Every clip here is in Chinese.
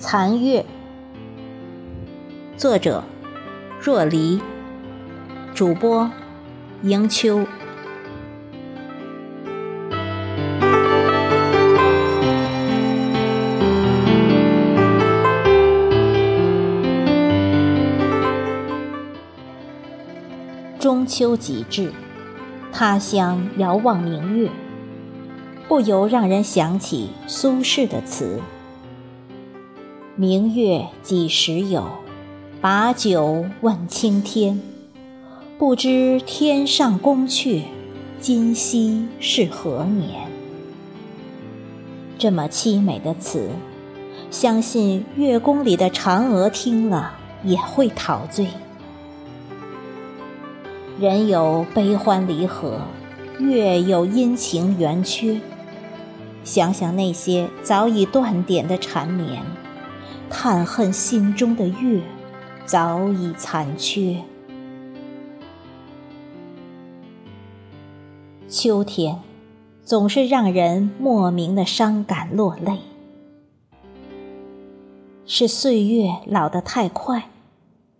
残月，作者若离，主播迎秋。中秋即至，他乡遥望明月，不由让人想起苏轼的词。明月几时有？把酒问青天。不知天上宫阙，今夕是何年？这么凄美的词，相信月宫里的嫦娥听了也会陶醉。人有悲欢离合，月有阴晴圆缺。想想那些早已断点的缠绵。叹恨心中的月早已残缺。秋天总是让人莫名的伤感落泪，是岁月老得太快，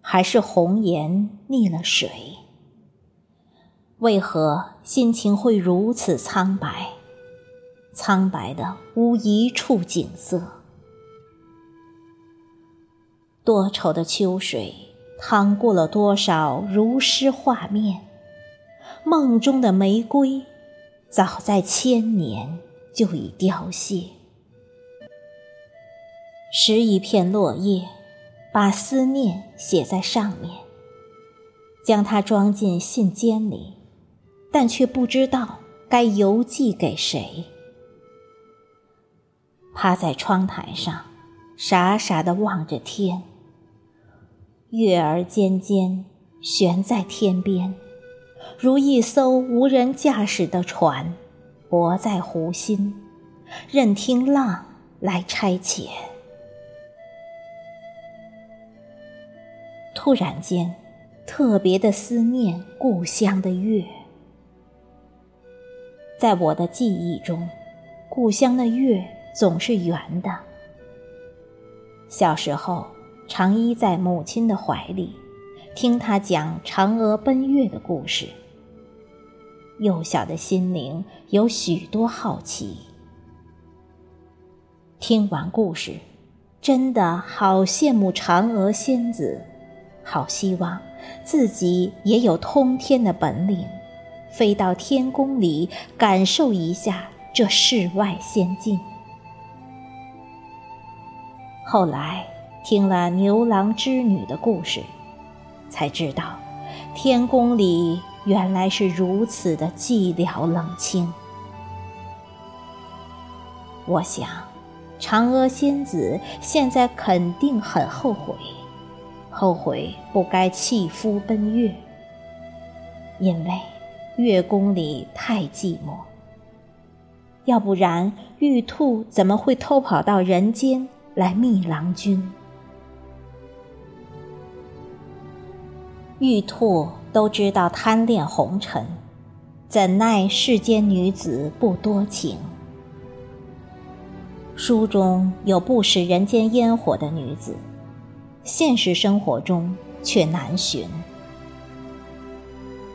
还是红颜溺了水？为何心情会如此苍白？苍白的无一处景色。多愁的秋水，淌过了多少如诗画面？梦中的玫瑰，早在千年就已凋谢。拾一片落叶，把思念写在上面，将它装进信笺里，但却不知道该邮寄给谁。趴在窗台上，傻傻地望着天。月儿尖尖悬在天边，如一艘无人驾驶的船，泊在湖心，任听浪来差遣。突然间，特别的思念故乡的月。在我的记忆中，故乡的月总是圆的。小时候。常依在母亲的怀里，听她讲嫦娥奔月的故事。幼小的心灵有许多好奇。听完故事，真的好羡慕嫦娥仙子，好希望自己也有通天的本领，飞到天宫里感受一下这世外仙境。后来。听了牛郎织女的故事，才知道天宫里原来是如此的寂寥冷清。我想，嫦娥仙子现在肯定很后悔，后悔不该弃夫奔月，因为月宫里太寂寞。要不然，玉兔怎么会偷跑到人间来觅郎君？玉兔都知道贪恋红尘，怎奈世间女子不多情。书中有不食人间烟火的女子，现实生活中却难寻。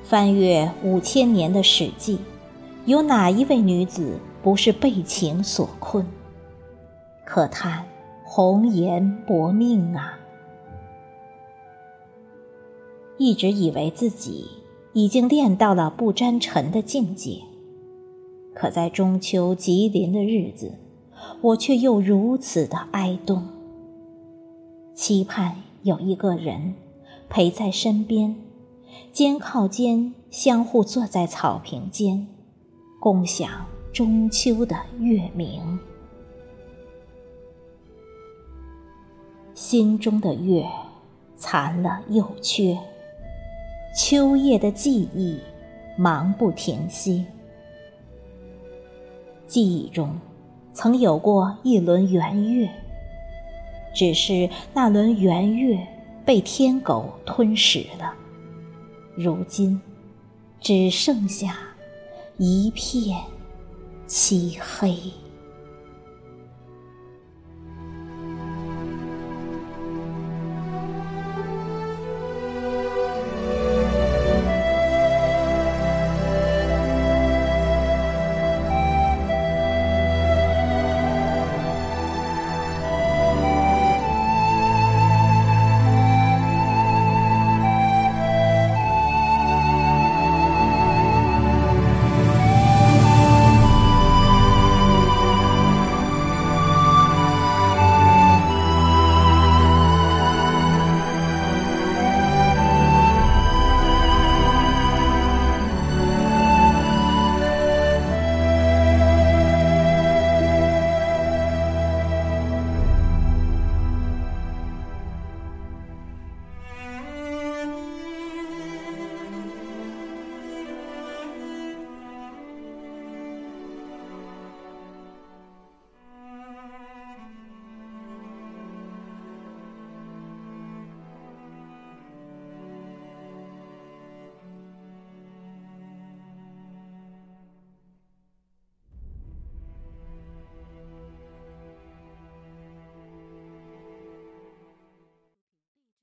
翻阅五千年的《史记》，有哪一位女子不是被情所困？可叹红颜薄命啊！一直以为自己已经练到了不沾尘的境界，可在中秋吉林的日子，我却又如此的哀动。期盼有一个人陪在身边，肩靠肩，相互坐在草坪间，共享中秋的月明。心中的月，残了又缺。秋夜的记忆，忙不停息。记忆中，曾有过一轮圆月，只是那轮圆月被天狗吞噬了，如今只剩下一片漆黑。